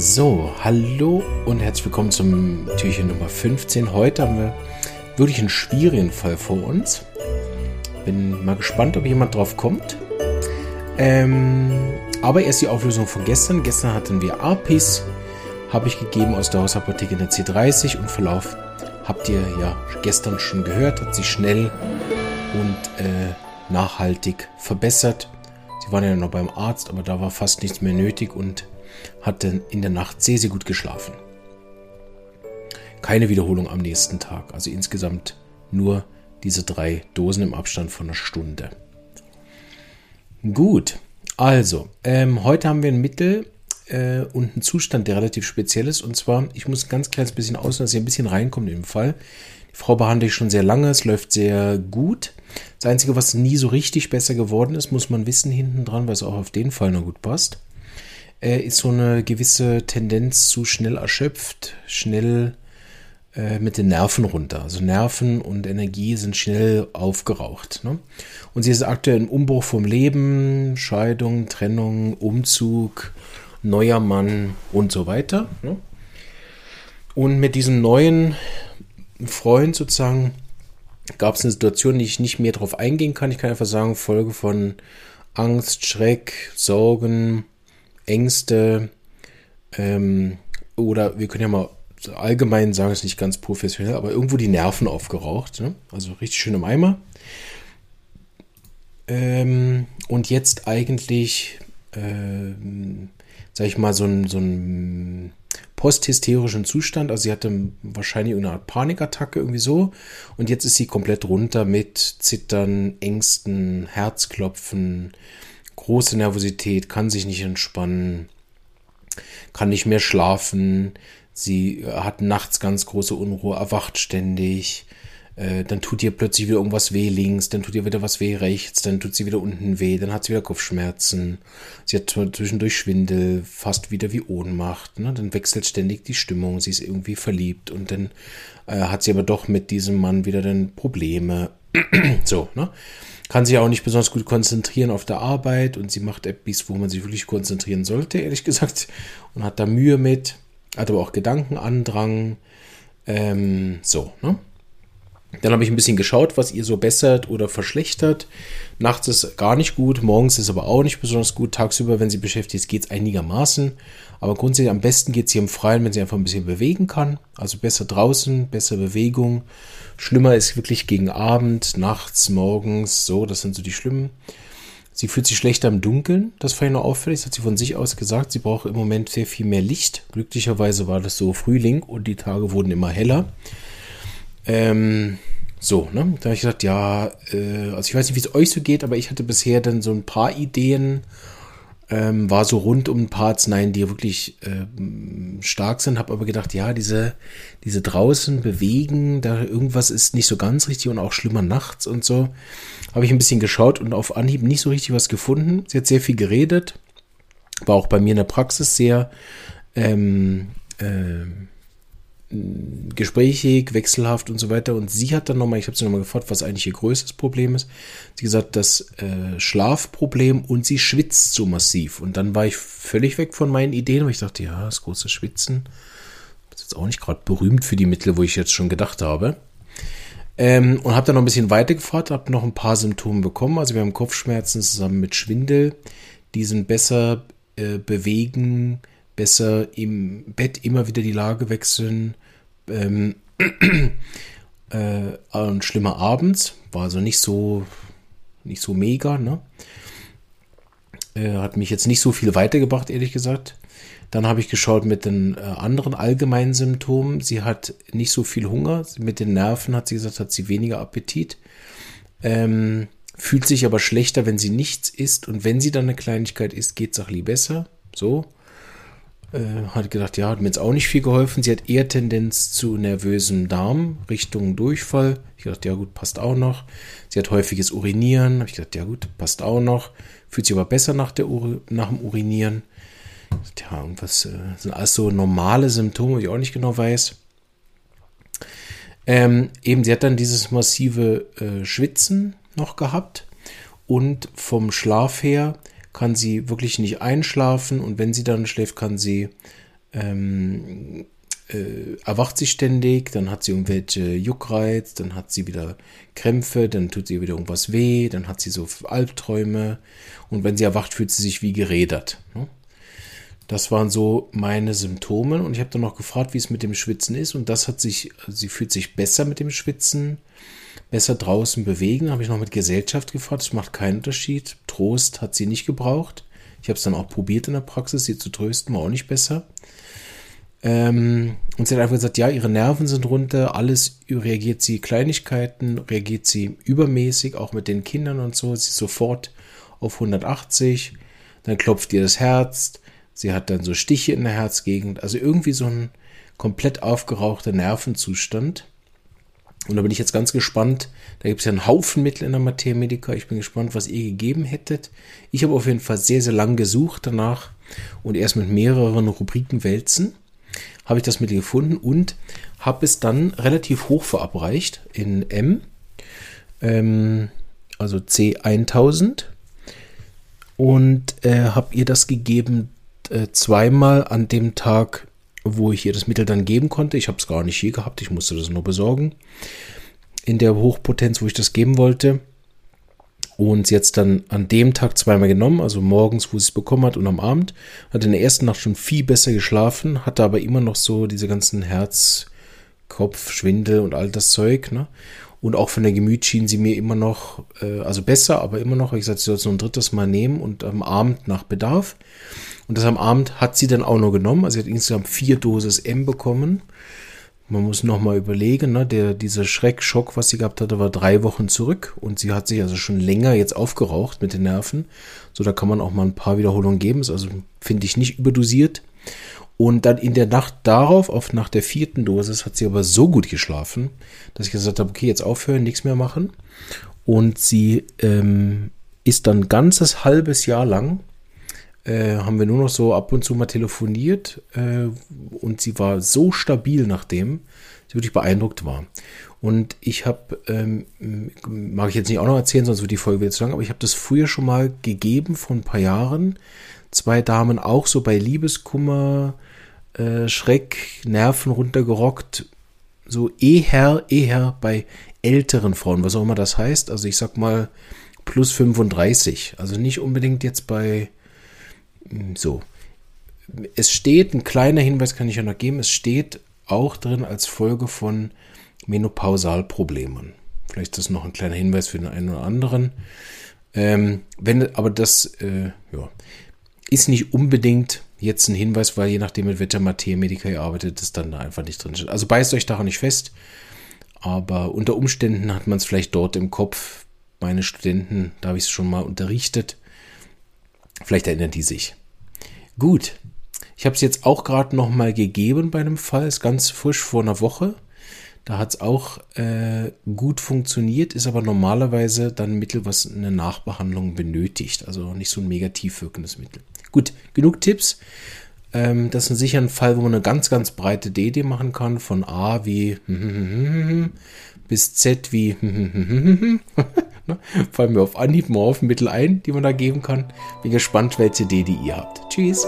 So, hallo und herzlich willkommen zum Türchen Nummer 15. Heute haben wir wirklich einen schwierigen Fall vor uns. Bin mal gespannt, ob jemand drauf kommt. Ähm, aber erst die Auflösung von gestern. Gestern hatten wir Arpis, habe ich gegeben aus der Hausapotheke in der C30 und Verlauf habt ihr ja gestern schon gehört, hat sich schnell und äh, nachhaltig verbessert. Sie waren ja noch beim Arzt, aber da war fast nichts mehr nötig und hat dann in der Nacht sehr, sehr gut geschlafen. Keine Wiederholung am nächsten Tag. Also insgesamt nur diese drei Dosen im Abstand von einer Stunde. Gut, also ähm, heute haben wir ein Mittel äh, und einen Zustand, der relativ speziell ist. Und zwar, ich muss ein ganz kleines bisschen aus, dass ihr ein bisschen reinkommt im Fall. Die Frau behandle ich schon sehr lange, es läuft sehr gut. Das Einzige, was nie so richtig besser geworden ist, muss man wissen hinten dran, weil es auch auf den Fall noch gut passt, äh, ist so eine gewisse Tendenz zu schnell erschöpft, schnell äh, mit den Nerven runter. Also Nerven und Energie sind schnell aufgeraucht. Ne? Und sie ist aktuell im Umbruch vom Leben, Scheidung, Trennung, Umzug, neuer Mann und so weiter. Ne? Und mit diesem neuen Freund sozusagen gab es eine Situation, die ich nicht mehr darauf eingehen kann. Ich kann einfach sagen, Folge von Angst, Schreck, Sorgen, Ängste ähm, oder wir können ja mal allgemein sagen, es ist nicht ganz professionell, aber irgendwo die Nerven aufgeraucht. Ne? Also richtig schön im Eimer. Ähm, und jetzt eigentlich, ähm, sag ich mal, so ein, so ein posthysterischen Zustand. Also sie hatte wahrscheinlich eine Art Panikattacke irgendwie so. Und jetzt ist sie komplett runter mit Zittern, Ängsten, Herzklopfen, große Nervosität, kann sich nicht entspannen, kann nicht mehr schlafen. Sie hat nachts ganz große Unruhe, erwacht ständig. Äh, dann tut ihr plötzlich wieder irgendwas weh links, dann tut ihr wieder was weh rechts, dann tut sie wieder unten weh, dann hat sie wieder Kopfschmerzen, sie hat zwischendurch Schwindel, fast wieder wie Ohnmacht, ne? dann wechselt ständig die Stimmung, sie ist irgendwie verliebt und dann äh, hat sie aber doch mit diesem Mann wieder dann Probleme. so, ne? Kann sich auch nicht besonders gut konzentrieren auf der Arbeit und sie macht etwas, wo man sich wirklich konzentrieren sollte, ehrlich gesagt, und hat da Mühe mit, hat aber auch Gedankenandrang, ähm, so, ne? Dann habe ich ein bisschen geschaut, was ihr so bessert oder verschlechtert. Nachts ist gar nicht gut, morgens ist aber auch nicht besonders gut. Tagsüber, wenn sie beschäftigt ist, geht es einigermaßen. Aber grundsätzlich am besten geht sie im Freien, wenn sie einfach ein bisschen bewegen kann. Also besser draußen, besser Bewegung. Schlimmer ist wirklich gegen Abend, nachts, morgens, so, das sind so die schlimmen. Sie fühlt sich schlechter im Dunkeln, das fand ich noch auffällig, das hat sie von sich aus gesagt. Sie braucht im Moment sehr viel mehr Licht. Glücklicherweise war das so Frühling und die Tage wurden immer heller. Ähm, so, ne? Da habe ich gesagt, ja, äh, also ich weiß nicht, wie es euch so geht, aber ich hatte bisher dann so ein paar Ideen, ähm, war so rund um ein paar Arzneien, die wirklich äh, stark sind, habe aber gedacht, ja, diese, diese draußen bewegen, da irgendwas ist nicht so ganz richtig und auch schlimmer nachts und so. Habe ich ein bisschen geschaut und auf Anhieb nicht so richtig was gefunden. Sie hat sehr viel geredet, war auch bei mir in der Praxis sehr ähm, äh, gesprächig, wechselhaft und so weiter. Und sie hat dann nochmal, ich habe sie nochmal gefragt, was eigentlich ihr größtes Problem ist. Sie gesagt, das äh, Schlafproblem und sie schwitzt so massiv. Und dann war ich völlig weg von meinen Ideen, weil ich dachte, ja, das große Schwitzen ist jetzt auch nicht gerade berühmt für die Mittel, wo ich jetzt schon gedacht habe. Ähm, und habe dann noch ein bisschen weiter gefragt, habe noch ein paar Symptome bekommen. Also wir haben Kopfschmerzen zusammen mit Schwindel. Die sind besser äh, bewegen, besser im Bett immer wieder die Lage wechseln. Ähm, äh, und schlimmer abends. War also nicht so, nicht so mega, ne? Äh, hat mich jetzt nicht so viel weitergebracht, ehrlich gesagt. Dann habe ich geschaut mit den äh, anderen allgemeinen Symptomen. Sie hat nicht so viel Hunger. Mit den Nerven hat sie gesagt, hat sie weniger Appetit. Ähm, fühlt sich aber schlechter, wenn sie nichts isst. Und wenn sie dann eine Kleinigkeit isst, geht es auch lieber besser. So. Äh, hat gedacht, ja, hat mir jetzt auch nicht viel geholfen. Sie hat eher Tendenz zu nervösem Darm, Richtung Durchfall. Ich dachte, ja gut, passt auch noch. Sie hat häufiges Urinieren. Habe ich gedacht, ja gut, passt auch noch. Fühlt sich aber besser nach, der Ur nach dem Urinieren. Ja, und was äh, sind alles so normale Symptome, die ich auch nicht genau weiß. Ähm, eben, sie hat dann dieses massive äh, Schwitzen noch gehabt und vom Schlaf her kann sie wirklich nicht einschlafen und wenn sie dann schläft, kann sie ähm, äh, erwacht sie ständig, dann hat sie irgendwelche Juckreiz, dann hat sie wieder Krämpfe, dann tut sie wieder irgendwas weh, dann hat sie so Albträume und wenn sie erwacht, fühlt sie sich wie gerädert. Ne? Das waren so meine Symptome und ich habe dann noch gefragt, wie es mit dem Schwitzen ist und das hat sich, sie fühlt sich besser mit dem Schwitzen, besser draußen bewegen. Habe ich noch mit Gesellschaft gefragt, das macht keinen Unterschied. Trost hat sie nicht gebraucht. Ich habe es dann auch probiert in der Praxis, sie zu trösten, war auch nicht besser. Ähm, und sie hat einfach gesagt, ja, ihre Nerven sind runter, alles reagiert sie, Kleinigkeiten reagiert sie übermäßig, auch mit den Kindern und so. Sie ist sofort auf 180, dann klopft ihr das Herz, sie hat dann so Stiche in der Herzgegend, also irgendwie so ein komplett aufgerauchter Nervenzustand. Und da bin ich jetzt ganz gespannt. Da gibt es ja einen Haufen Mittel in der Materia Medica. Ich bin gespannt, was ihr gegeben hättet. Ich habe auf jeden Fall sehr, sehr lang gesucht danach und erst mit mehreren Rubriken wälzen habe ich das Mittel gefunden und habe es dann relativ hoch verabreicht in M, ähm, also C1000 und äh, habe ihr das gegeben äh, zweimal an dem Tag, wo ich ihr das Mittel dann geben konnte. Ich habe es gar nicht hier gehabt, ich musste das nur besorgen. In der Hochpotenz, wo ich das geben wollte und sie hat dann an dem Tag zweimal genommen, also morgens, wo sie es bekommen hat und am Abend. Hat in der ersten Nacht schon viel besser geschlafen, hatte aber immer noch so diese ganzen Herz, Kopf, Schwindel und all das Zeug. Ne? Und auch von der Gemüt schien sie mir immer noch, äh, also besser, aber immer noch, wie gesagt, sie soll es noch ein drittes Mal nehmen und am Abend nach Bedarf. Und das am Abend hat sie dann auch noch genommen. Also sie hat insgesamt vier Dosis M bekommen. Man muss nochmal überlegen, ne? Der, dieser Schreckschock, was sie gehabt hatte, war drei Wochen zurück und sie hat sich also schon länger jetzt aufgeraucht mit den Nerven. So, da kann man auch mal ein paar Wiederholungen geben. Ist also, finde ich, nicht überdosiert. Und dann in der Nacht darauf, auf nach der vierten Dosis, hat sie aber so gut geschlafen, dass ich gesagt habe, okay, jetzt aufhören, nichts mehr machen. Und sie ähm, ist dann ganzes halbes Jahr lang äh, haben wir nur noch so ab und zu mal telefoniert äh, und sie war so stabil nachdem, sie wirklich beeindruckt war. Und ich habe, ähm, mag ich jetzt nicht auch noch erzählen, sonst wird die Folge wieder zu lang, aber ich habe das früher schon mal gegeben vor ein paar Jahren. Zwei Damen auch so bei Liebeskummer, äh, Schreck, Nerven runtergerockt, so eher, eher bei älteren Frauen, was auch immer das heißt. Also ich sag mal plus 35. Also nicht unbedingt jetzt bei so. Es steht, ein kleiner Hinweis kann ich ja noch geben, es steht auch drin als Folge von Menopausalproblemen. Vielleicht ist das noch ein kleiner Hinweis für den einen oder anderen. Ähm, wenn, aber das äh, ja, ist nicht unbedingt jetzt ein Hinweis, weil je nachdem, mit welcher Materie ihr arbeitet, das dann da einfach nicht drin steht. Also beißt euch daran nicht fest, aber unter Umständen hat man es vielleicht dort im Kopf. Meine Studenten, da habe ich es schon mal unterrichtet. Vielleicht erinnern die sich. Gut. Ich habe es jetzt auch gerade noch mal gegeben bei einem Fall, ist ganz frisch vor einer Woche. Da hat es auch äh, gut funktioniert, ist aber normalerweise dann ein Mittel, was eine Nachbehandlung benötigt. Also nicht so ein negativ wirkendes Mittel. Gut, genug Tipps. Ähm, das ist sicher ein Fall, wo man eine ganz, ganz breite DD machen kann. Von A wie bis Z wie Fallen mir auf Anhieb mal auf Mittel ein, die man da geben kann. Bin gespannt, welche DD ihr habt. Tschüss.